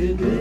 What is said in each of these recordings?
good.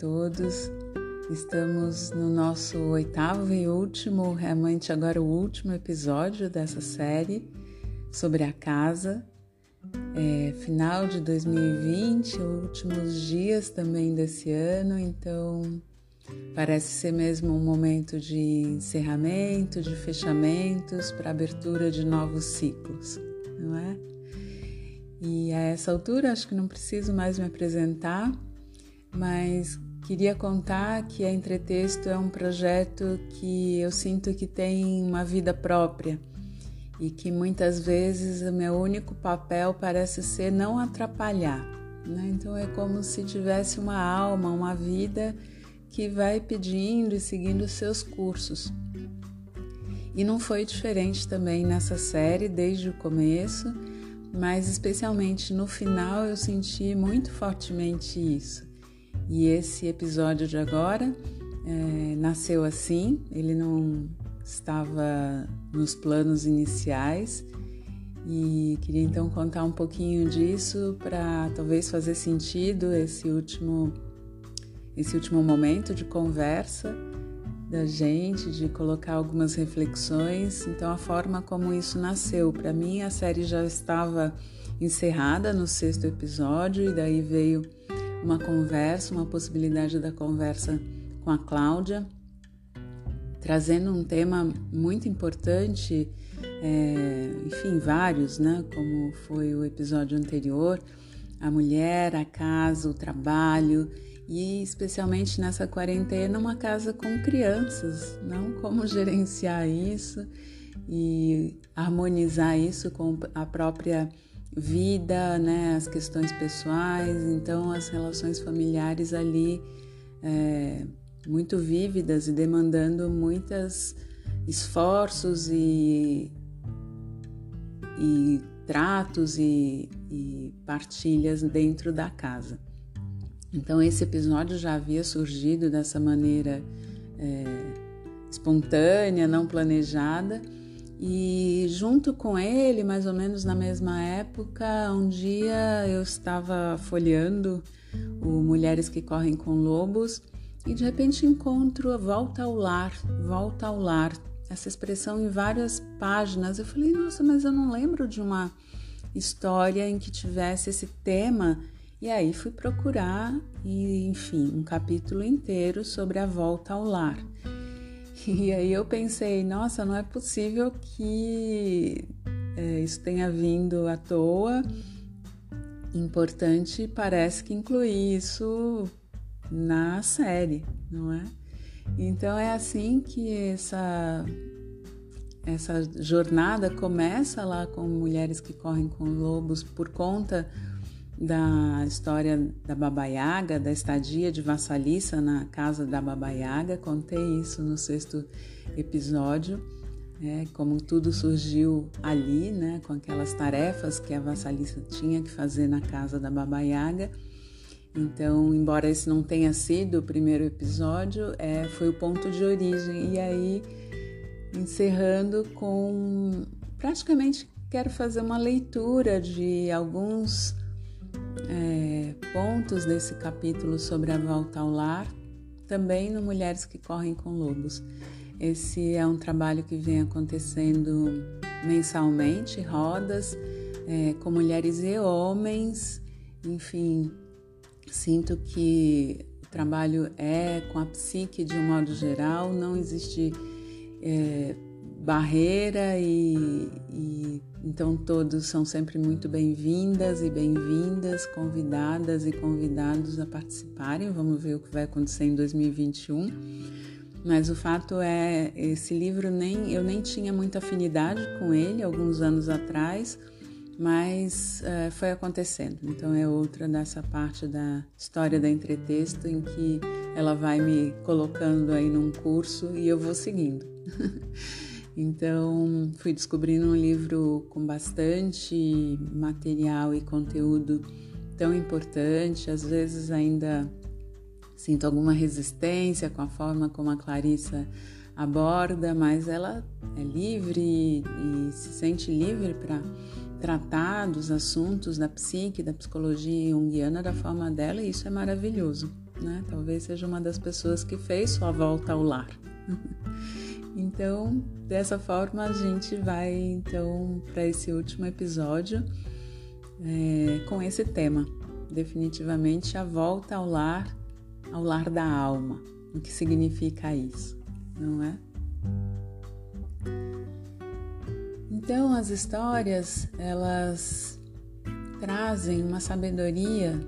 Todos. Estamos no nosso oitavo e último, realmente agora o último episódio dessa série sobre a casa. É, final de 2020, últimos dias também desse ano, então parece ser mesmo um momento de encerramento, de fechamentos para abertura de novos ciclos, não é? E a essa altura acho que não preciso mais me apresentar, mas queria contar que a Entretexto é um projeto que eu sinto que tem uma vida própria e que muitas vezes o meu único papel parece ser não atrapalhar. Né? Então é como se tivesse uma alma, uma vida que vai pedindo e seguindo seus cursos. E não foi diferente também nessa série desde o começo, mas especialmente no final eu senti muito fortemente isso. E esse episódio de agora é, nasceu assim, ele não estava nos planos iniciais e queria então contar um pouquinho disso para talvez fazer sentido esse último esse último momento de conversa da gente, de colocar algumas reflexões. Então a forma como isso nasceu, para mim a série já estava encerrada no sexto episódio e daí veio uma conversa, uma possibilidade da conversa com a Cláudia, trazendo um tema muito importante, é, enfim, vários, né? Como foi o episódio anterior, a mulher, a casa, o trabalho e especialmente nessa quarentena uma casa com crianças, não como gerenciar isso e harmonizar isso com a própria vida, né, as questões pessoais, então as relações familiares ali é, muito vívidas e demandando muitos esforços e, e tratos e, e partilhas dentro da casa. Então esse episódio já havia surgido dessa maneira é, espontânea, não planejada e junto com ele, mais ou menos na mesma época, um dia eu estava folheando o Mulheres que Correm com Lobos e de repente encontro a Volta ao Lar, Volta ao Lar, essa expressão em várias páginas. Eu falei, nossa, mas eu não lembro de uma história em que tivesse esse tema. E aí fui procurar e, enfim, um capítulo inteiro sobre a volta ao lar. E aí eu pensei, nossa, não é possível que é, isso tenha vindo à toa. Importante parece que incluir isso na série, não é? Então é assim que essa essa jornada começa lá com mulheres que correm com lobos por conta da história da Baba Yaga, da estadia de Vassalissa na casa da Baba Yaga. Contei isso no sexto episódio, é, como tudo surgiu ali, né, com aquelas tarefas que a Vassalissa tinha que fazer na casa da Baba Yaga. Então, embora esse não tenha sido o primeiro episódio, é, foi o ponto de origem. E aí, encerrando com. Praticamente quero fazer uma leitura de alguns é, pontos desse capítulo sobre a volta ao lar, também no Mulheres que Correm com Lobos. Esse é um trabalho que vem acontecendo mensalmente, rodas é, com mulheres e homens, enfim, sinto que o trabalho é com a psique de um modo geral, não existe é, barreira e, e então todos são sempre muito bem-vindas e bem-vindas, convidadas e convidados a participarem. Vamos ver o que vai acontecer em 2021. Mas o fato é, esse livro nem eu nem tinha muita afinidade com ele alguns anos atrás, mas é, foi acontecendo. Então é outra dessa parte da história da entretexto em que ela vai me colocando aí num curso e eu vou seguindo. Então, fui descobrindo um livro com bastante material e conteúdo tão importante, às vezes ainda sinto alguma resistência com a forma como a Clarissa aborda, mas ela é livre e se sente livre para tratar dos assuntos da psique, da psicologia junguiana da forma dela, e isso é maravilhoso, né? Talvez seja uma das pessoas que fez sua volta ao lar. Então, dessa forma, a gente vai então para esse último episódio é, com esse tema, definitivamente a volta ao lar, ao lar da alma. O que significa isso, não é? Então, as histórias elas trazem uma sabedoria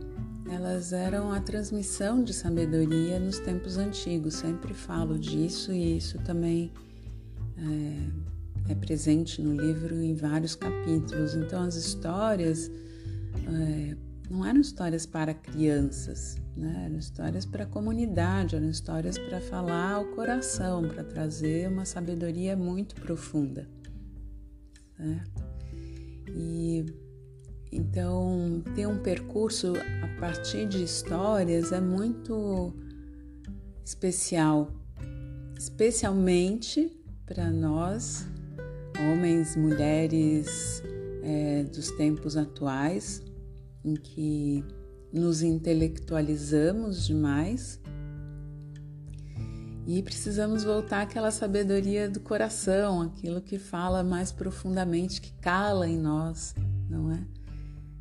elas eram a transmissão de sabedoria nos tempos antigos. Sempre falo disso e isso também é, é presente no livro em vários capítulos. Então, as histórias é, não eram histórias para crianças, né? eram histórias para a comunidade, eram histórias para falar ao coração, para trazer uma sabedoria muito profunda. Certo? E então, ter um percurso a partir de histórias é muito especial, especialmente para nós, homens, mulheres é, dos tempos atuais, em que nos intelectualizamos demais e precisamos voltar àquela sabedoria do coração, aquilo que fala mais profundamente, que cala em nós, não é?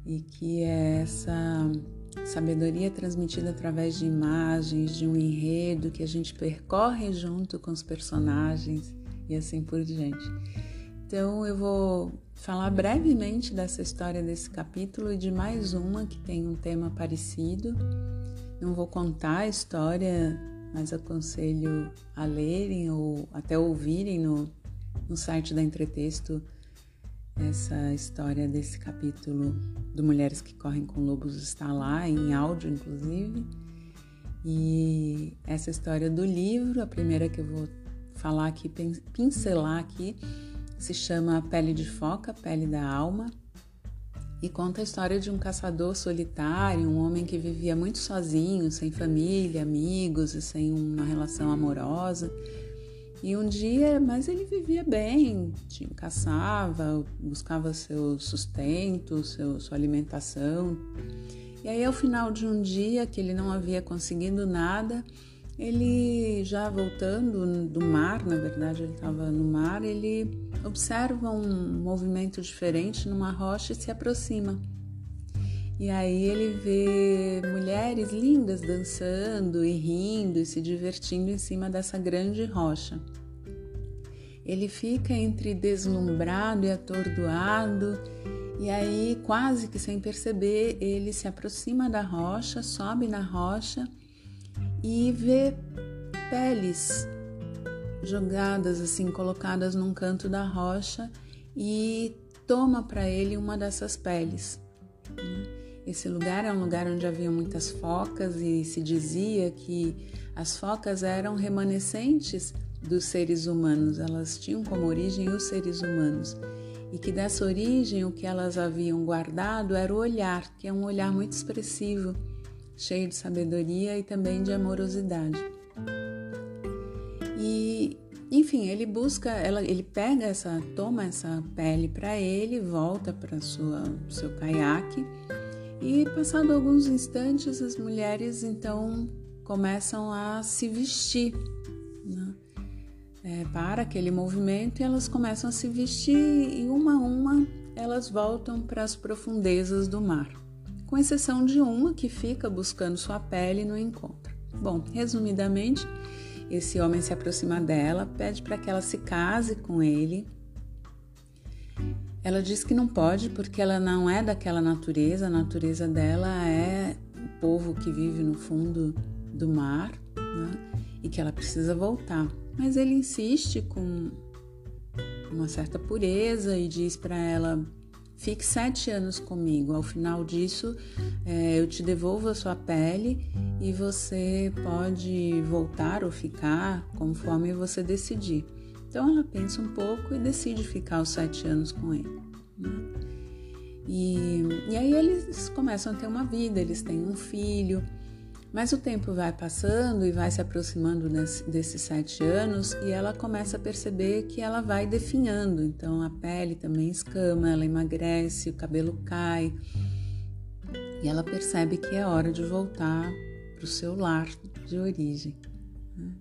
e que é essa sabedoria transmitida através de imagens, de um enredo que a gente percorre junto com os personagens e assim por diante. Então eu vou falar brevemente dessa história desse capítulo e de mais uma que tem um tema parecido. Não vou contar a história, mas aconselho a lerem ou até ouvirem no, no site da Entretexto essa história desse capítulo do Mulheres que Correm com Lobos está lá, em áudio inclusive. E essa história do livro, a primeira que eu vou falar aqui, pincelar aqui, se chama Pele de Foca, Pele da Alma, e conta a história de um caçador solitário, um homem que vivia muito sozinho, sem família, amigos e sem uma relação amorosa e um dia, mas ele vivia bem, caçava, buscava seu sustento, seu, sua alimentação. E aí, ao final de um dia que ele não havia conseguido nada, ele já voltando do mar, na verdade ele estava no mar, ele observa um movimento diferente numa rocha e se aproxima. E aí ele vê mulheres lindas dançando e rindo e se divertindo em cima dessa grande rocha. Ele fica entre deslumbrado e atordoado, e aí, quase que sem perceber, ele se aproxima da rocha, sobe na rocha e vê peles jogadas assim, colocadas num canto da rocha e toma para ele uma dessas peles. Né? Esse lugar é um lugar onde havia muitas focas e se dizia que as focas eram remanescentes dos seres humanos, elas tinham como origem os seres humanos. E que dessa origem o que elas haviam guardado era o olhar, que é um olhar muito expressivo, cheio de sabedoria e também de amorosidade. E enfim, ele busca, ela, ele pega essa, toma essa pele para ele, volta para sua seu caiaque e, passado alguns instantes, as mulheres então começam a se vestir né? é, para aquele movimento e elas começam a se vestir e uma a uma elas voltam para as profundezas do mar, com exceção de uma que fica buscando sua pele e não encontra. Bom, resumidamente, esse homem se aproxima dela, pede para que ela se case com ele. Ela diz que não pode porque ela não é daquela natureza, a natureza dela é o povo que vive no fundo do mar né? e que ela precisa voltar. Mas ele insiste com uma certa pureza e diz para ela: fique sete anos comigo. Ao final disso, é, eu te devolvo a sua pele e você pode voltar ou ficar conforme você decidir. Então ela pensa um pouco e decide ficar os sete anos com ele. Né? E, e aí eles começam a ter uma vida, eles têm um filho. Mas o tempo vai passando e vai se aproximando desse, desses sete anos e ela começa a perceber que ela vai definhando. Então a pele também escama, ela emagrece, o cabelo cai. E ela percebe que é hora de voltar para o seu lar de origem. Né?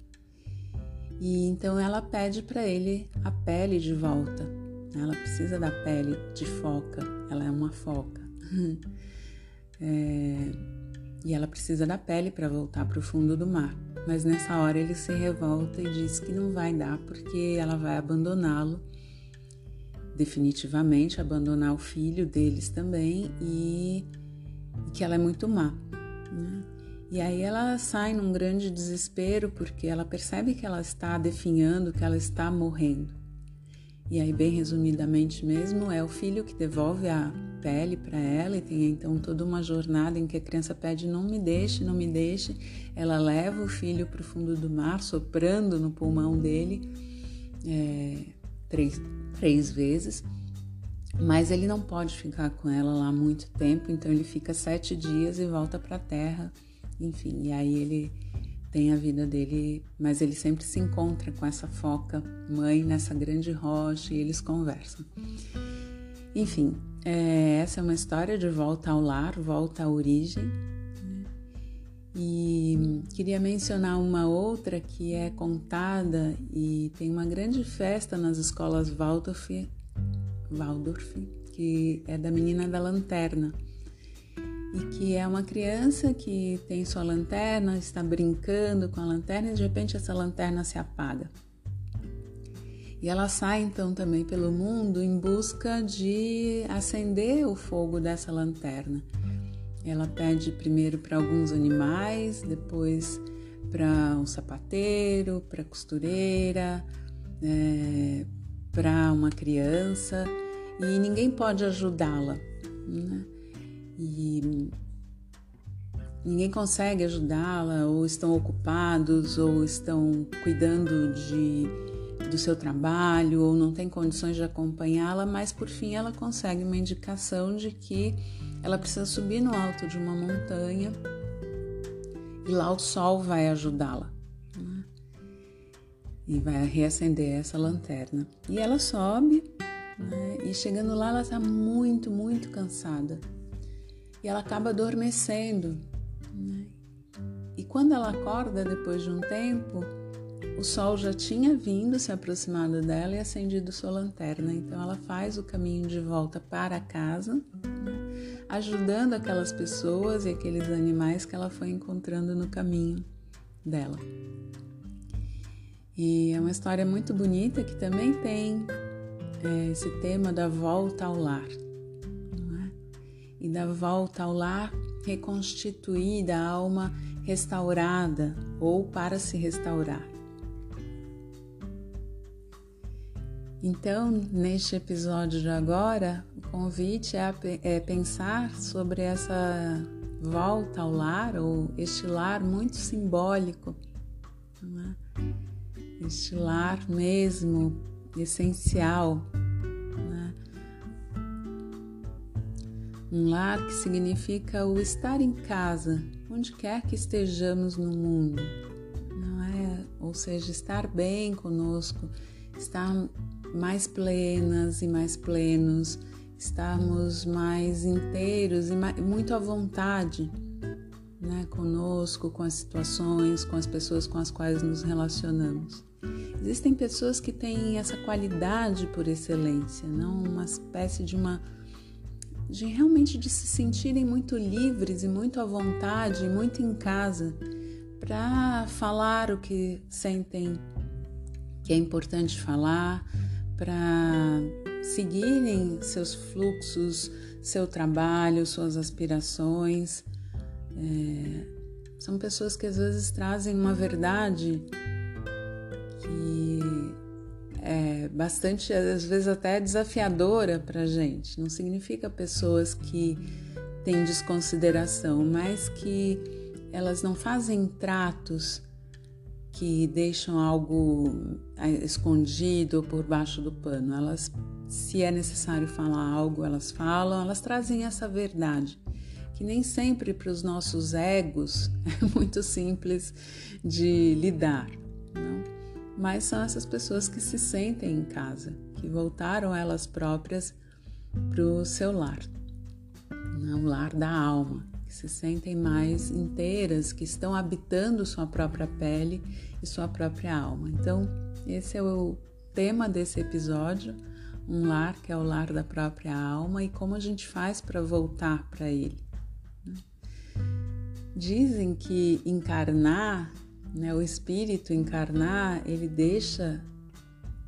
E então ela pede para ele a pele de volta. Ela precisa da pele de foca, ela é uma foca. é, e ela precisa da pele para voltar para o fundo do mar. Mas nessa hora ele se revolta e diz que não vai dar porque ela vai abandoná-lo definitivamente, abandonar o filho deles também e, e que ela é muito má. Né? E aí ela sai num grande desespero porque ela percebe que ela está definhando, que ela está morrendo. E aí, bem resumidamente mesmo, é o filho que devolve a pele para ela e tem então toda uma jornada em que a criança pede não me deixe, não me deixe. Ela leva o filho para o fundo do mar, soprando no pulmão dele é, três, três vezes. Mas ele não pode ficar com ela lá muito tempo, então ele fica sete dias e volta para a terra. Enfim, e aí ele tem a vida dele, mas ele sempre se encontra com essa foca mãe nessa grande rocha e eles conversam. Enfim, é, essa é uma história de volta ao lar, volta à origem. Né? E queria mencionar uma outra que é contada e tem uma grande festa nas escolas Waldorf, Waldorf que é da menina da lanterna e que é uma criança que tem sua lanterna, está brincando com a lanterna e de repente essa lanterna se apaga. E ela sai então também pelo mundo em busca de acender o fogo dessa lanterna. Ela pede primeiro para alguns animais, depois para um sapateiro, para costureira, é, para uma criança e ninguém pode ajudá-la. Né? e ninguém consegue ajudá-la, ou estão ocupados, ou estão cuidando de, do seu trabalho, ou não tem condições de acompanhá-la, mas por fim ela consegue uma indicação de que ela precisa subir no alto de uma montanha e lá o sol vai ajudá-la. Né? E vai reacender essa lanterna. E ela sobe, né? e chegando lá, ela está muito, muito cansada e ela acaba adormecendo. Né? E quando ela acorda depois de um tempo, o sol já tinha vindo, se aproximado dela e acendido sua lanterna. Então ela faz o caminho de volta para casa, ajudando aquelas pessoas e aqueles animais que ela foi encontrando no caminho dela. E é uma história muito bonita que também tem é, esse tema da volta ao lar e da volta ao lar reconstituída, a alma restaurada ou para se restaurar. Então, neste episódio de agora, o convite é, é pensar sobre essa volta ao lar, ou este lar muito simbólico, é? este lar mesmo essencial Um lar que significa o estar em casa, onde quer que estejamos no mundo, não é? Ou seja, estar bem conosco, estar mais plenas e mais plenos, estarmos mais inteiros e mais, muito à vontade, né? Conosco, com as situações, com as pessoas com as quais nos relacionamos. Existem pessoas que têm essa qualidade por excelência, não uma espécie de uma de realmente de se sentirem muito livres e muito à vontade, muito em casa, para falar o que sentem que é importante falar, para seguirem seus fluxos, seu trabalho, suas aspirações. É, são pessoas que às vezes trazem uma verdade que é bastante, às vezes até desafiadora para gente. Não significa pessoas que têm desconsideração, mas que elas não fazem tratos que deixam algo é, escondido por baixo do pano. Elas, se é necessário falar algo, elas falam, elas trazem essa verdade que nem sempre para os nossos egos é muito simples de lidar, não? mas são essas pessoas que se sentem em casa, que voltaram elas próprias para o seu lar, o lar da alma, que se sentem mais inteiras, que estão habitando sua própria pele e sua própria alma. Então, esse é o tema desse episódio, um lar que é o lar da própria alma e como a gente faz para voltar para ele. Dizem que encarnar, né, o espírito encarnar, ele deixa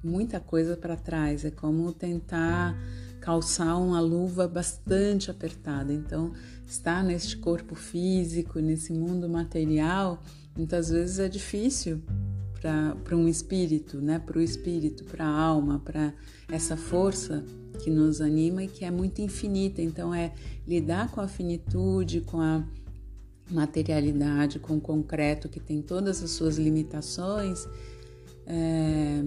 muita coisa para trás. É como tentar calçar uma luva bastante apertada. Então, estar neste corpo físico, nesse mundo material, muitas vezes é difícil para um espírito, né? Para o espírito, para a alma, para essa força que nos anima e que é muito infinita. Então, é lidar com a finitude, com a materialidade, com o concreto que tem todas as suas limitações, é,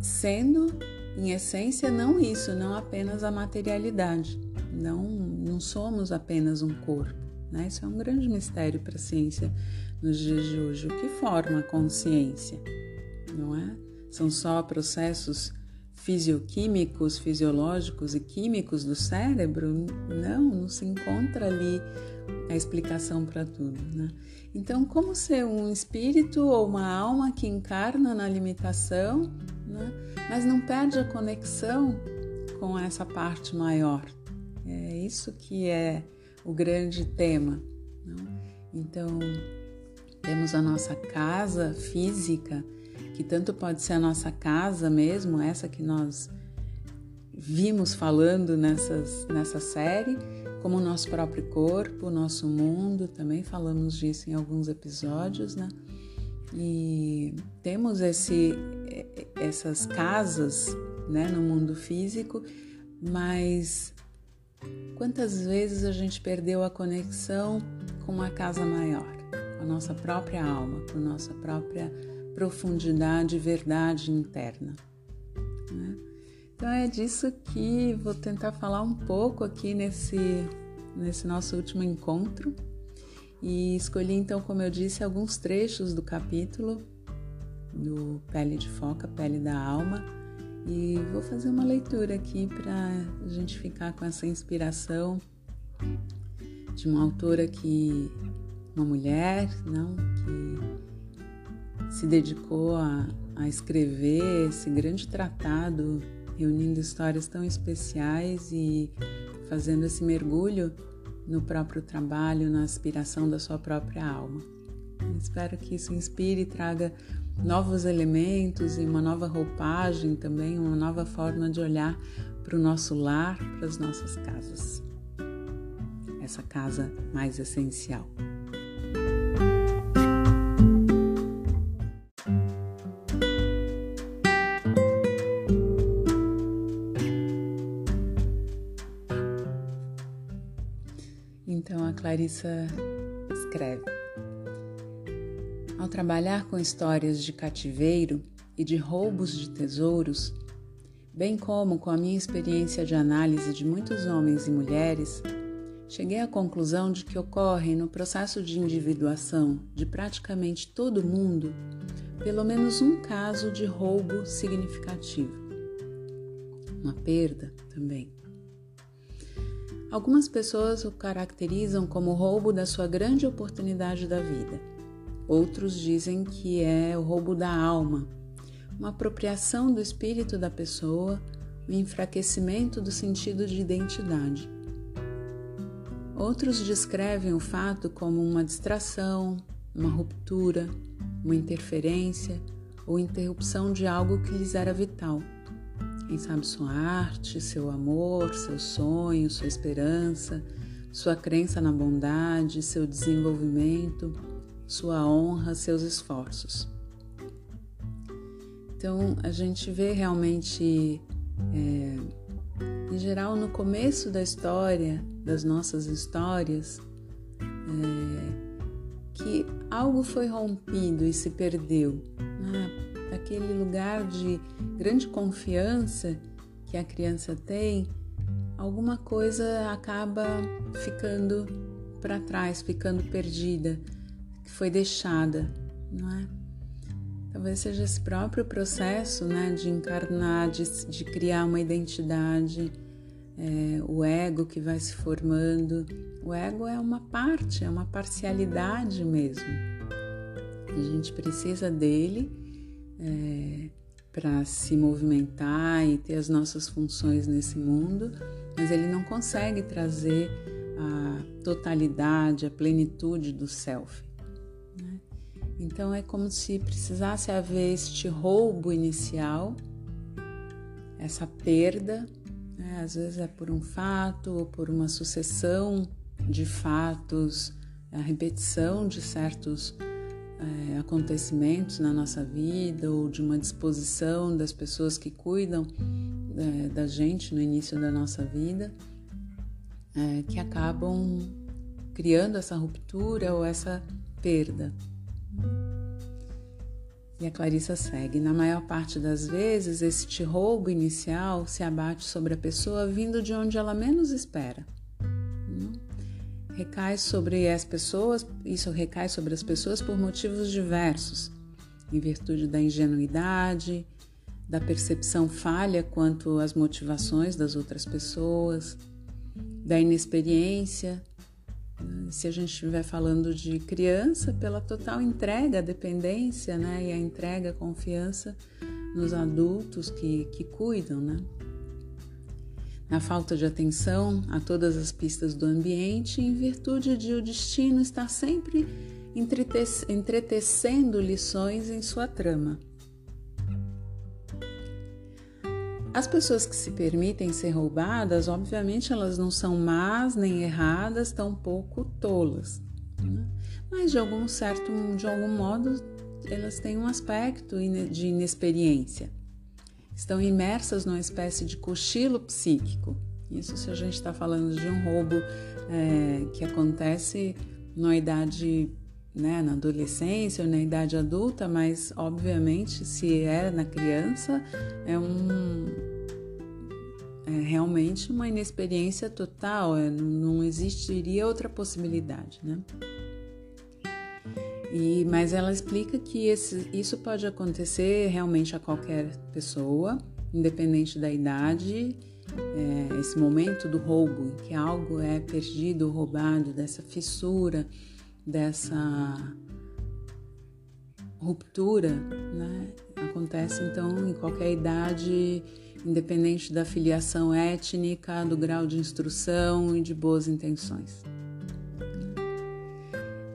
sendo em essência não isso, não apenas a materialidade. Não, não somos apenas um corpo. Né? Isso é um grande mistério para a ciência nos dias de hoje. O que forma a consciência? Não é? São só processos fisioquímicos, fisiológicos e químicos do cérebro, não, não se encontra ali a explicação para tudo. Né? Então, como ser um espírito ou uma alma que encarna na limitação, né? mas não perde a conexão com essa parte maior? É isso que é o grande tema. Não? Então, temos a nossa casa física que tanto pode ser a nossa casa mesmo, essa que nós vimos falando nessas, nessa série, como o nosso próprio corpo, o nosso mundo, também falamos disso em alguns episódios, né? E temos esse, essas casas né, no mundo físico, mas quantas vezes a gente perdeu a conexão com uma casa maior, com a nossa própria alma, com a nossa própria profundidade e verdade interna. Né? Então é disso que vou tentar falar um pouco aqui nesse, nesse nosso último encontro. E escolhi então, como eu disse, alguns trechos do capítulo do Pele de Foca, Pele da Alma, e vou fazer uma leitura aqui para a gente ficar com essa inspiração de uma autora que, uma mulher, não, que se dedicou a, a escrever esse grande tratado, reunindo histórias tão especiais e fazendo esse mergulho no próprio trabalho, na aspiração da sua própria alma. espero que isso inspire e traga novos elementos e uma nova roupagem também, uma nova forma de olhar para o nosso lar, para as nossas casas. Essa casa mais essencial. Clarissa escreve: Ao trabalhar com histórias de cativeiro e de roubos de tesouros, bem como com a minha experiência de análise de muitos homens e mulheres, cheguei à conclusão de que ocorre no processo de individuação de praticamente todo mundo pelo menos um caso de roubo significativo. Uma perda também. Algumas pessoas o caracterizam como roubo da sua grande oportunidade da vida. Outros dizem que é o roubo da alma, uma apropriação do espírito da pessoa, o um enfraquecimento do sentido de identidade. Outros descrevem o fato como uma distração, uma ruptura, uma interferência ou interrupção de algo que lhes era vital. Quem sabe sua arte, seu amor, seus sonhos, sua esperança, sua crença na bondade, seu desenvolvimento, sua honra, seus esforços. Então a gente vê realmente, é, em geral, no começo da história, das nossas histórias, é, que algo foi rompido e se perdeu. Né? Daquele lugar de grande confiança que a criança tem, alguma coisa acaba ficando para trás, ficando perdida, que foi deixada, não é? Talvez seja esse próprio processo né, de encarnar, de, de criar uma identidade, é, o ego que vai se formando. O ego é uma parte, é uma parcialidade mesmo. A gente precisa dele é, para se movimentar e ter as nossas funções nesse mundo, mas ele não consegue trazer a totalidade, a plenitude do self. Então é como se precisasse haver este roubo inicial, essa perda, né? às vezes é por um fato ou por uma sucessão de fatos, a repetição de certos é, acontecimentos na nossa vida ou de uma disposição das pessoas que cuidam é, da gente no início da nossa vida, é, que acabam criando essa ruptura ou essa perda. E a Clarissa segue: na maior parte das vezes, este roubo inicial se abate sobre a pessoa vindo de onde ela menos espera. Recai sobre as pessoas, isso recai sobre as pessoas por motivos diversos, em virtude da ingenuidade, da percepção falha quanto às motivações das outras pessoas, da inexperiência, se a gente estiver falando de criança, pela total entrega, dependência, né? E a entrega, confiança nos adultos que, que cuidam, né? Na falta de atenção a todas as pistas do ambiente, em virtude de o destino estar sempre entretecendo lições em sua trama. As pessoas que se permitem ser roubadas, obviamente, elas não são más nem erradas, tampouco tolas. Né? Mas de algum certo, de algum modo, elas têm um aspecto de inexperiência. Estão imersas numa espécie de cochilo psíquico. Isso se a gente está falando de um roubo é, que acontece na idade né, na adolescência ou na idade adulta, mas obviamente se é na criança é um é realmente uma inexperiência total, é, não existiria outra possibilidade, né? E, mas ela explica que esse, isso pode acontecer realmente a qualquer pessoa, independente da idade, é, esse momento do roubo, em que algo é perdido, roubado, dessa fissura, dessa ruptura, né? Acontece então em qualquer idade, independente da filiação étnica, do grau de instrução e de boas intenções.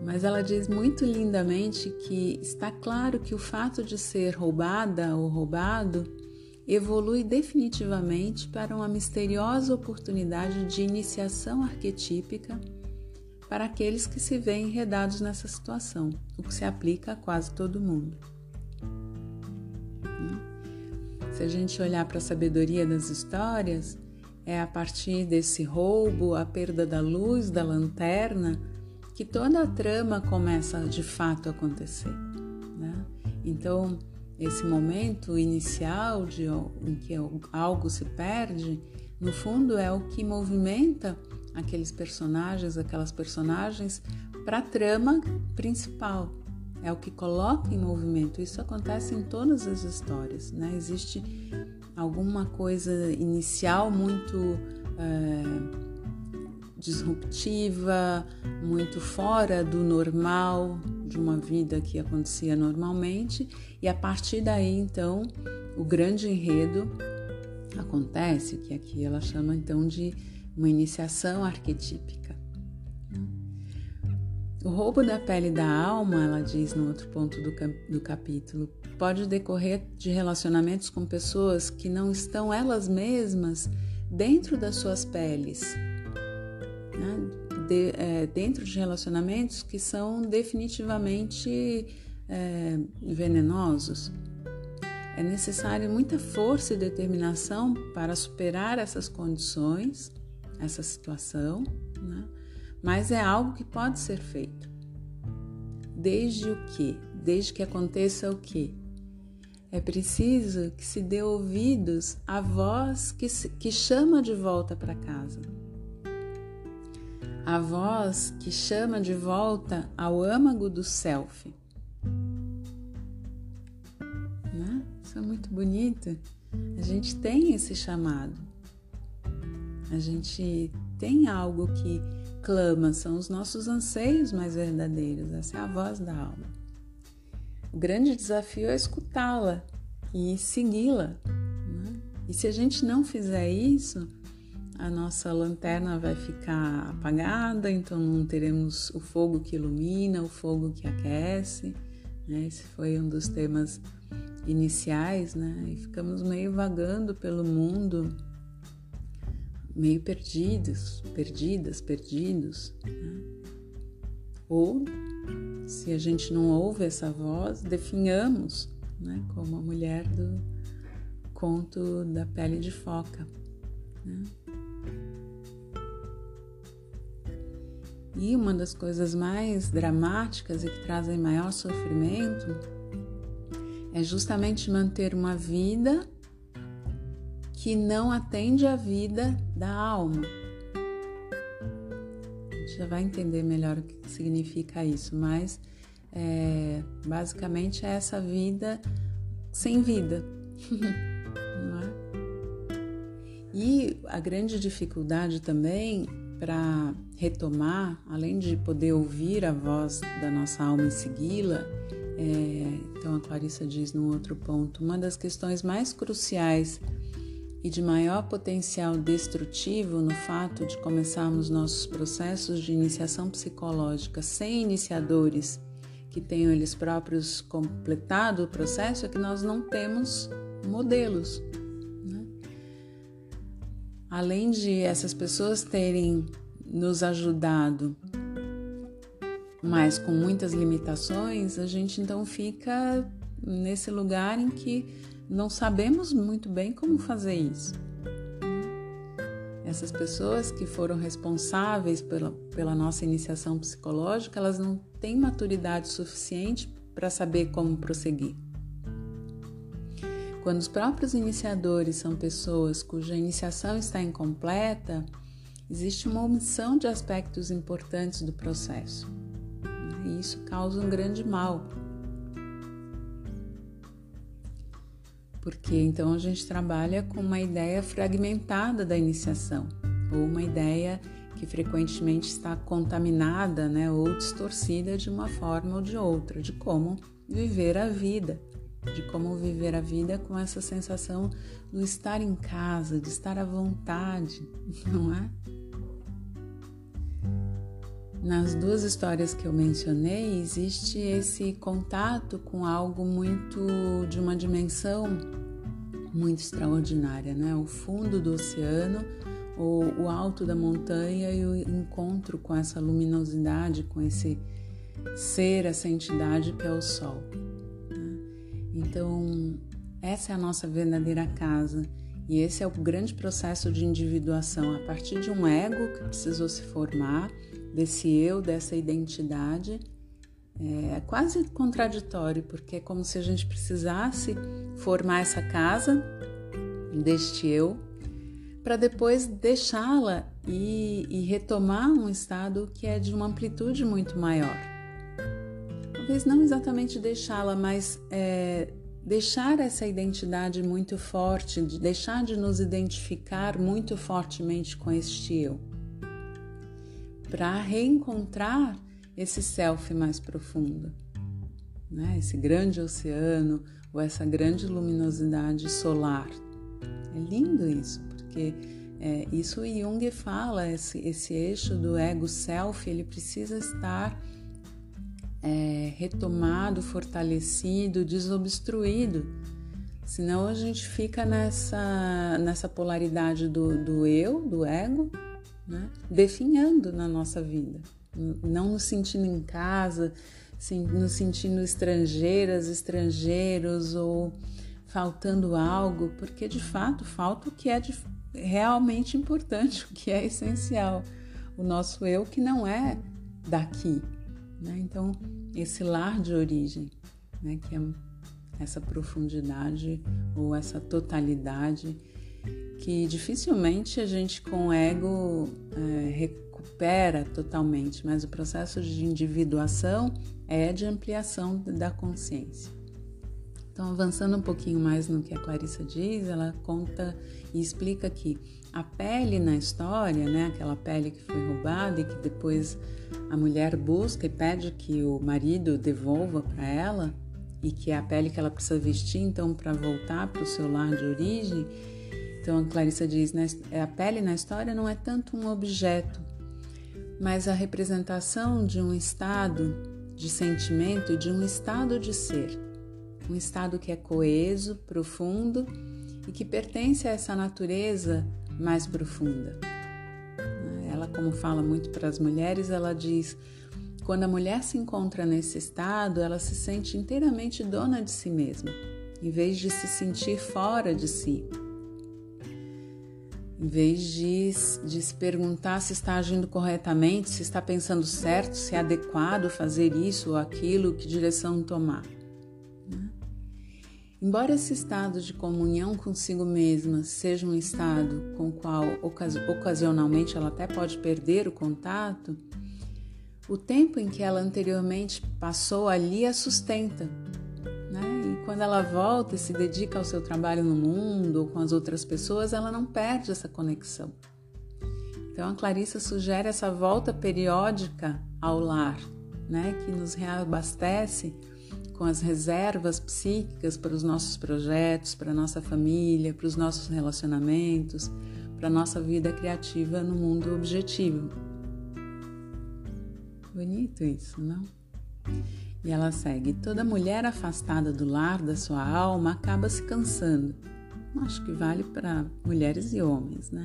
Mas ela diz muito lindamente que está claro que o fato de ser roubada ou roubado evolui definitivamente para uma misteriosa oportunidade de iniciação arquetípica para aqueles que se veem enredados nessa situação, o que se aplica a quase todo mundo. Né? Se a gente olhar para a sabedoria das histórias, é a partir desse roubo, a perda da luz da lanterna, que toda a trama começa de fato a acontecer. Né? Então, esse momento inicial de, em que algo se perde, no fundo é o que movimenta aqueles personagens, aquelas personagens para a trama principal. É o que coloca em movimento. Isso acontece em todas as histórias, né? Existe alguma coisa inicial muito é, disruptiva, muito fora do normal, de uma vida que acontecia normalmente, e a partir daí, então, o grande enredo acontece, que aqui ela chama então de uma iniciação arquetípica. O roubo da pele da alma, ela diz no outro ponto do, do capítulo, pode decorrer de relacionamentos com pessoas que não estão elas mesmas dentro das suas peles, né? de, é, dentro de relacionamentos que são definitivamente é, venenosos. É necessário muita força e determinação para superar essas condições, essa situação, né? mas é algo que pode ser feito. Desde o que? Desde que aconteça o que? É preciso que se dê ouvidos à voz que, se, que chama de volta para casa. A voz que chama de volta ao âmago do self. Né? Isso é muito bonito. A gente tem esse chamado. A gente tem algo que clama, são os nossos anseios mais verdadeiros, essa é a voz da alma. O grande desafio é escutá-la e segui-la. Né? E se a gente não fizer isso, a nossa lanterna vai ficar apagada, então não teremos o fogo que ilumina, o fogo que aquece. Né? Esse foi um dos temas iniciais, né? E ficamos meio vagando pelo mundo meio perdidos, perdidas, perdidos. Né? Ou, se a gente não ouve essa voz, definhamos, né? como a mulher do conto da pele de foca. Né? E uma das coisas mais dramáticas e que trazem maior sofrimento é justamente manter uma vida que não atende à vida da alma. A gente já vai entender melhor o que significa isso, mas é, basicamente é essa vida sem vida. é? E a grande dificuldade também para retomar, além de poder ouvir a voz da nossa alma e segui-la, é, então a Clarissa diz num outro ponto, uma das questões mais cruciais e de maior potencial destrutivo no fato de começarmos nossos processos de iniciação psicológica sem iniciadores que tenham eles próprios completado o processo é que nós não temos modelos. Né? Além de essas pessoas terem nos ajudado, mas com muitas limitações, a gente então fica nesse lugar em que não sabemos muito bem como fazer isso. Essas pessoas que foram responsáveis pela, pela nossa iniciação psicológica, elas não têm maturidade suficiente para saber como prosseguir. Quando os próprios iniciadores são pessoas cuja iniciação está incompleta, existe uma omissão de aspectos importantes do processo. E isso causa um grande mal porque então a gente trabalha com uma ideia fragmentada da iniciação, ou uma ideia que frequentemente está contaminada né, ou distorcida de uma forma ou de outra, de como viver a vida, de como viver a vida com essa sensação do estar em casa, de estar à vontade, não é? Nas duas histórias que eu mencionei, existe esse contato com algo muito de uma dimensão muito extraordinária, né? O fundo do oceano, ou o alto da montanha e o encontro com essa luminosidade, com esse ser, essa entidade que é o Sol. Né? Então, essa é a nossa verdadeira casa. E esse é o grande processo de individuação a partir de um ego que precisou se formar desse eu, dessa identidade, é quase contraditório, porque é como se a gente precisasse formar essa casa deste eu para depois deixá-la e, e, retomar um estado que é de uma amplitude muito maior. Talvez não exatamente deixá-la, mas é, deixar essa identidade muito forte, de deixar de nos identificar muito fortemente com este eu para reencontrar esse self mais profundo, né? esse grande oceano ou essa grande luminosidade solar. É lindo isso, porque é, isso Jung fala, esse, esse eixo do ego self, ele precisa estar é, retomado, fortalecido, desobstruído. Senão a gente fica nessa, nessa polaridade do, do eu, do ego, né? definhando na nossa vida. Não nos sentindo em casa, nos sentindo estrangeiras, estrangeiros ou faltando algo, porque de fato falta o que é realmente importante, o que é essencial. O nosso eu que não é daqui. Né? Então, esse lar de origem, né? que é essa profundidade ou essa totalidade que dificilmente a gente com ego é, recupera totalmente, mas o processo de individuação é de ampliação da consciência. Então, avançando um pouquinho mais no que a Clarissa diz, ela conta e explica que a pele na história, né, aquela pele que foi roubada e que depois a mulher busca e pede que o marido devolva para ela, e que é a pele que ela precisa vestir então para voltar para o seu lar de origem. Então a Clarissa diz, né, a pele na história não é tanto um objeto, mas a representação de um estado de sentimento, de um estado de ser um estado que é coeso, profundo e que pertence a essa natureza mais profunda. Ela, como fala muito para as mulheres, ela diz: quando a mulher se encontra nesse estado, ela se sente inteiramente dona de si mesma, em vez de se sentir fora de si. Em vez de, de se perguntar se está agindo corretamente, se está pensando certo, se é adequado fazer isso ou aquilo, que direção tomar. Embora esse estado de comunhão consigo mesma seja um estado com o qual ocasionalmente ela até pode perder o contato, o tempo em que ela anteriormente passou ali a sustenta. Quando ela volta e se dedica ao seu trabalho no mundo ou com as outras pessoas, ela não perde essa conexão. Então a Clarissa sugere essa volta periódica ao lar, né? que nos reabastece com as reservas psíquicas para os nossos projetos, para a nossa família, para os nossos relacionamentos, para a nossa vida criativa no mundo objetivo. Bonito isso, não? E ela segue: toda mulher afastada do lar da sua alma acaba se cansando. Acho que vale para mulheres e homens, né?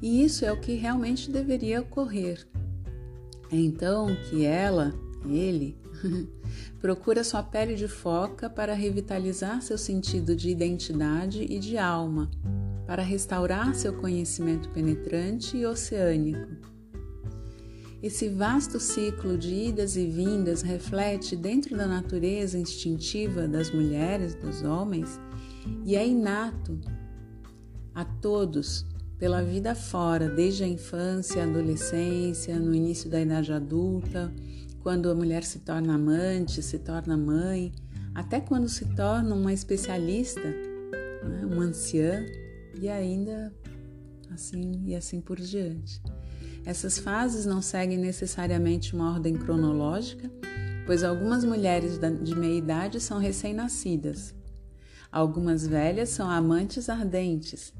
E isso é o que realmente deveria ocorrer. É então que ela, ele, Procura sua pele de foca para revitalizar seu sentido de identidade e de alma, para restaurar seu conhecimento penetrante e oceânico. Esse vasto ciclo de idas e vindas reflete dentro da natureza instintiva das mulheres, dos homens, e é inato a todos pela vida fora, desde a infância, a adolescência, no início da idade adulta quando a mulher se torna amante, se torna mãe, até quando se torna uma especialista, né, uma anciã e ainda assim e assim por diante. Essas fases não seguem necessariamente uma ordem cronológica, pois algumas mulheres de meia idade são recém-nascidas, algumas velhas são amantes ardentes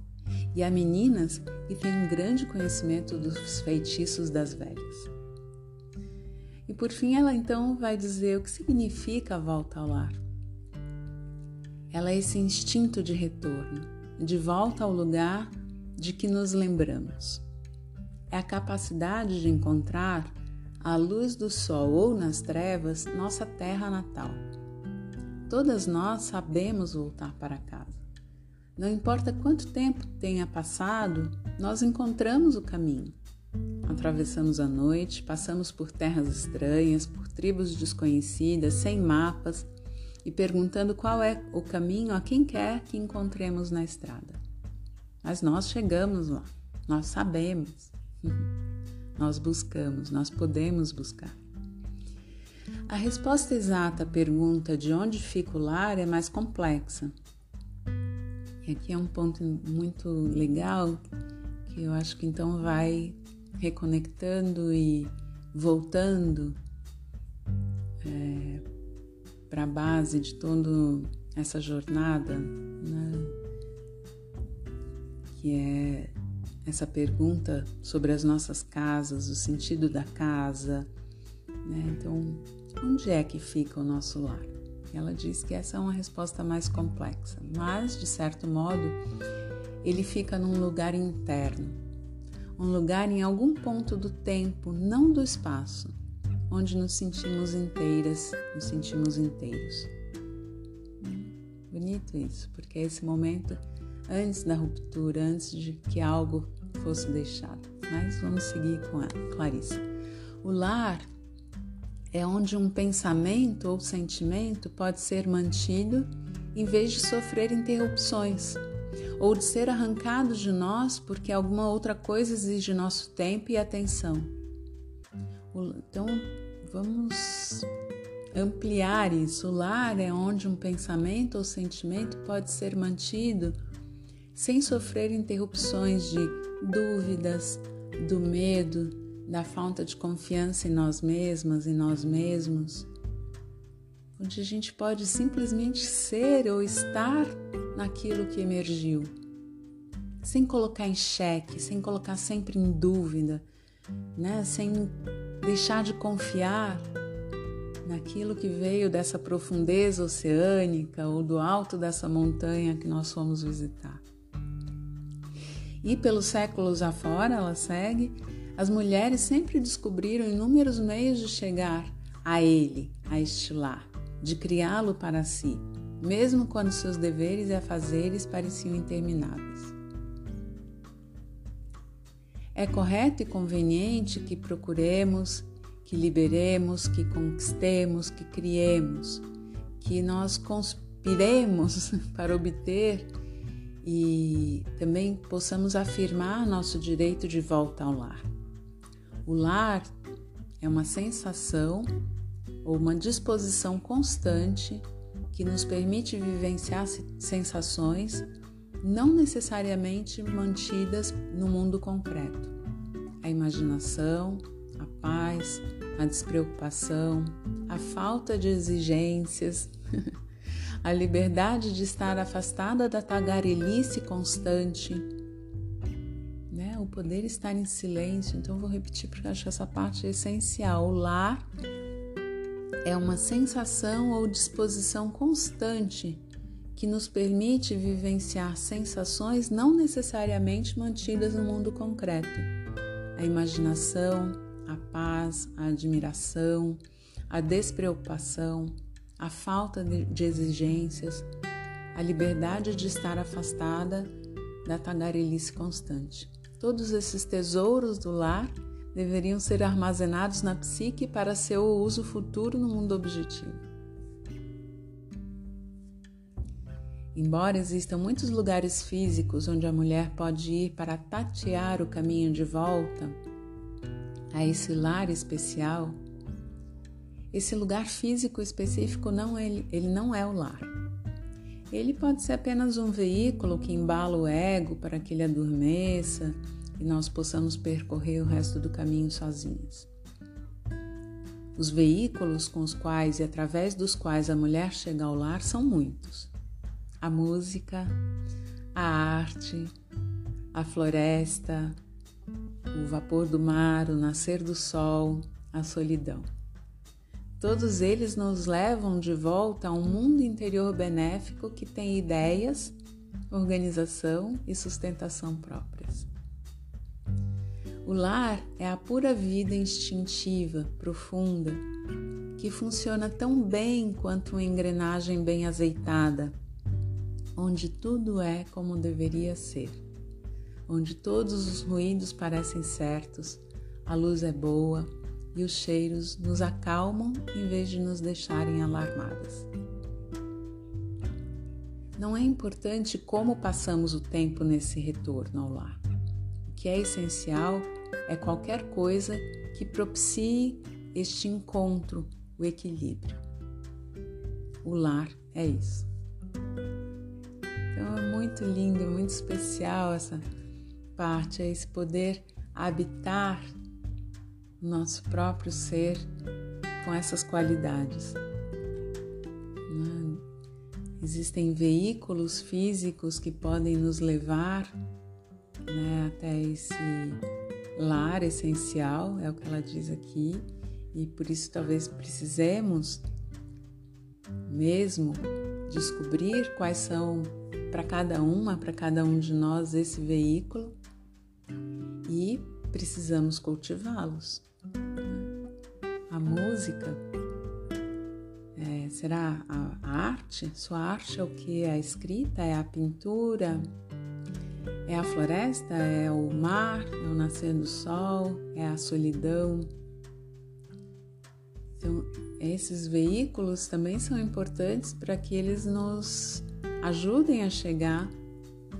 e há meninas que têm um grande conhecimento dos feitiços das velhas. E por fim, ela então vai dizer o que significa a volta ao lar. Ela é esse instinto de retorno, de volta ao lugar de que nos lembramos. É a capacidade de encontrar, à luz do sol ou nas trevas, nossa terra natal. Todas nós sabemos voltar para casa. Não importa quanto tempo tenha passado, nós encontramos o caminho. Atravessamos a noite, passamos por terras estranhas, por tribos desconhecidas, sem mapas e perguntando qual é o caminho a quem quer que encontremos na estrada. Mas nós chegamos lá, nós sabemos, nós buscamos, nós podemos buscar. A resposta exata à pergunta de onde fica o lar é mais complexa. E aqui é um ponto muito legal que eu acho que então vai reconectando e voltando é, para a base de toda essa jornada, né? que é essa pergunta sobre as nossas casas, o sentido da casa. Né? Então, onde é que fica o nosso lar? Ela diz que essa é uma resposta mais complexa, mas de certo modo ele fica num lugar interno, um lugar em algum ponto do tempo, não do espaço, onde nos sentimos inteiras, nos sentimos inteiros. Bonito isso, porque esse momento antes da ruptura, antes de que algo fosse deixado. Mas vamos seguir com a Clarissa. O lar é onde um pensamento ou sentimento pode ser mantido em vez de sofrer interrupções ou de ser arrancado de nós porque alguma outra coisa exige nosso tempo e atenção. Então, vamos ampliar isso. O lar é onde um pensamento ou sentimento pode ser mantido sem sofrer interrupções de dúvidas, do medo, da falta de confiança em nós mesmas e nós mesmos, onde a gente pode simplesmente ser ou estar naquilo que emergiu, sem colocar em xeque, sem colocar sempre em dúvida, né? sem deixar de confiar naquilo que veio dessa profundeza oceânica ou do alto dessa montanha que nós fomos visitar. E pelos séculos afora, ela segue, as mulheres sempre descobriram inúmeros meios de chegar a ele, a este lar, de criá-lo para si, mesmo quando seus deveres e afazeres pareciam intermináveis. É correto e conveniente que procuremos, que liberemos, que conquistemos, que criemos, que nós conspiremos para obter e também possamos afirmar nosso direito de volta ao lar. O lar é uma sensação ou uma disposição constante que nos permite vivenciar sensações não necessariamente mantidas no mundo concreto. A imaginação, a paz, a despreocupação, a falta de exigências, a liberdade de estar afastada da tagarelice constante o poder estar em silêncio. Então, vou repetir porque acho que essa parte é essencial. O lar é uma sensação ou disposição constante que nos permite vivenciar sensações não necessariamente mantidas no mundo concreto. A imaginação, a paz, a admiração, a despreocupação, a falta de exigências, a liberdade de estar afastada da tagarelice constante. Todos esses tesouros do lar deveriam ser armazenados na psique para seu uso futuro no mundo objetivo. Embora existam muitos lugares físicos onde a mulher pode ir para tatear o caminho de volta a esse lar especial, esse lugar físico específico não ele, ele não é o lar. Ele pode ser apenas um veículo que embala o ego para que ele adormeça e nós possamos percorrer o resto do caminho sozinhos. Os veículos com os quais e através dos quais a mulher chega ao lar são muitos: a música, a arte, a floresta, o vapor do mar, o nascer do sol, a solidão. Todos eles nos levam de volta a um mundo interior benéfico que tem ideias, organização e sustentação próprias. O lar é a pura vida instintiva, profunda, que funciona tão bem quanto uma engrenagem bem azeitada, onde tudo é como deveria ser, onde todos os ruídos parecem certos, a luz é boa, e os cheiros nos acalmam em vez de nos deixarem alarmadas. Não é importante como passamos o tempo nesse retorno ao lar. O que é essencial é qualquer coisa que propicie este encontro, o equilíbrio. O lar é isso. Então é muito lindo, muito especial essa parte, é esse poder habitar nosso próprio ser com essas qualidades. Né? Existem veículos físicos que podem nos levar né, até esse lar essencial, é o que ela diz aqui, e por isso talvez precisemos mesmo descobrir quais são para cada uma, para cada um de nós esse veículo e precisamos cultivá-los. A música é, será a, a arte? Sua arte é o que? É a escrita? É a pintura? É a floresta? É o mar? É o nascer do sol? É a solidão? Então, esses veículos também são importantes para que eles nos ajudem a chegar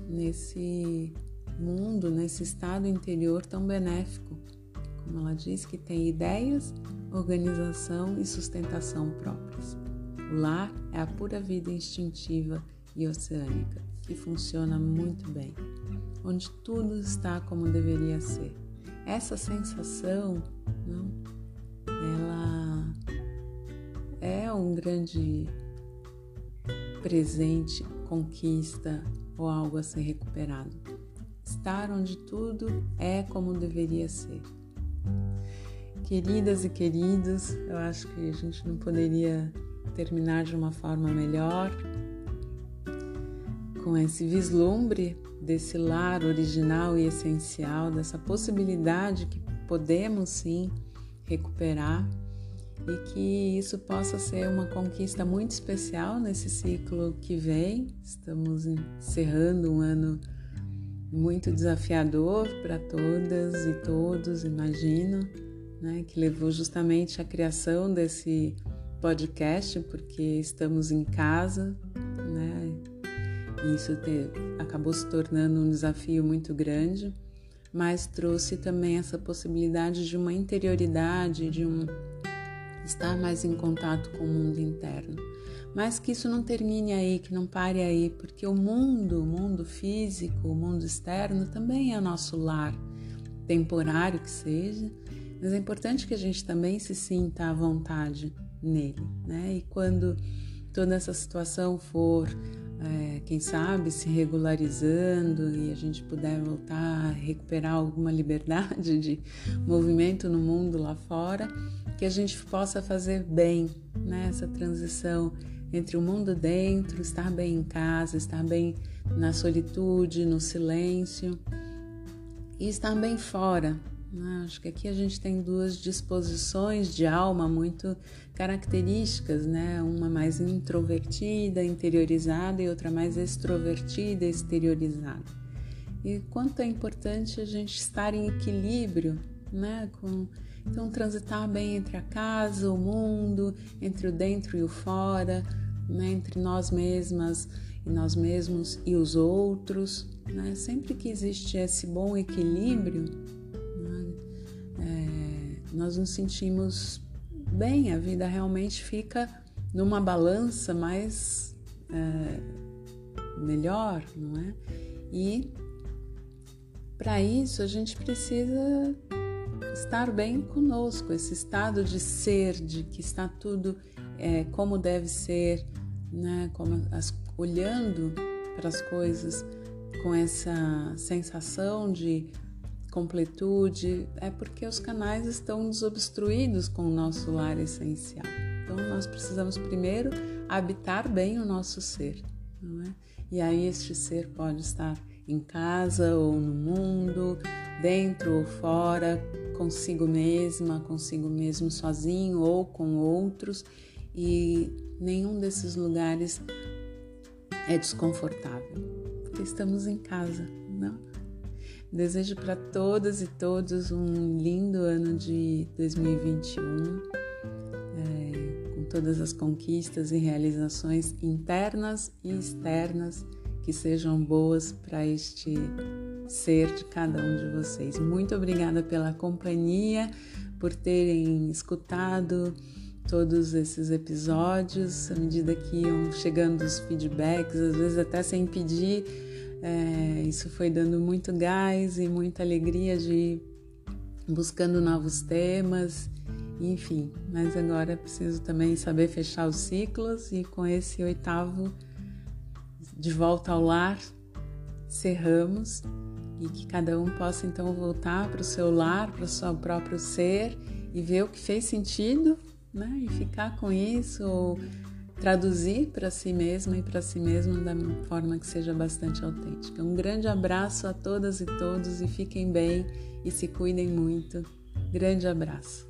nesse mundo, nesse estado interior tão benéfico. Como ela diz, que tem ideias, organização e sustentação próprias. O lar é a pura vida instintiva e oceânica, que funciona muito bem, onde tudo está como deveria ser. Essa sensação, não, ela é um grande presente, conquista ou algo a ser recuperado. Estar onde tudo é como deveria ser. Queridas e queridos, eu acho que a gente não poderia terminar de uma forma melhor com esse vislumbre desse lar original e essencial, dessa possibilidade que podemos sim recuperar e que isso possa ser uma conquista muito especial nesse ciclo que vem. Estamos encerrando um ano muito desafiador para todas e todos, imagino, né, que levou justamente à criação desse podcast, porque estamos em casa, né? E isso te, acabou se tornando um desafio muito grande, mas trouxe também essa possibilidade de uma interioridade, de um estar mais em contato com o mundo interno. Mas que isso não termine aí, que não pare aí, porque o mundo, o mundo físico, o mundo externo também é nosso lar, temporário que seja, mas é importante que a gente também se sinta à vontade nele, né? E quando toda essa situação for, é, quem sabe, se regularizando e a gente puder voltar a recuperar alguma liberdade de movimento no mundo lá fora, que a gente possa fazer bem né, transição entre o mundo dentro, estar bem em casa, estar bem na solitude, no silêncio e estar bem fora. Né? Acho que aqui a gente tem duas disposições de alma muito características, né? Uma mais introvertida, interiorizada e outra mais extrovertida, exteriorizada. E quanto é importante a gente estar em equilíbrio, né? Com então, transitar bem entre a casa, o mundo, entre o dentro e o fora, né? entre nós mesmas e nós mesmos e os outros. Né? Sempre que existe esse bom equilíbrio, nós nos sentimos bem, a vida realmente fica numa balança mais é, melhor, não é? E para isso a gente precisa estar bem conosco, esse estado de ser, de que está tudo é, como deve ser, né? Como as, olhando para as coisas com essa sensação de completude, é porque os canais estão desobstruídos com o nosso lar essencial. Então nós precisamos primeiro habitar bem o nosso ser, não é? E aí este ser pode estar em casa ou no mundo, dentro ou fora, consigo mesma, consigo mesmo sozinho ou com outros, e nenhum desses lugares é desconfortável, porque estamos em casa, não? Desejo para todas e todos um lindo ano de 2021, é, com todas as conquistas e realizações internas e externas que sejam boas para este ser de cada um de vocês. Muito obrigada pela companhia, por terem escutado todos esses episódios, à medida que iam chegando os feedbacks, às vezes até sem pedir, é, isso foi dando muito gás e muita alegria de ir buscando novos temas, enfim. Mas agora preciso também saber fechar os ciclos e com esse oitavo de volta ao lar, cerramos e que cada um possa então voltar para o seu lar, para o seu próprio ser e ver o que fez sentido, né? E ficar com isso, ou traduzir para si mesma e para si mesmo da forma que seja bastante autêntica. Um grande abraço a todas e todos e fiquem bem e se cuidem muito. Grande abraço.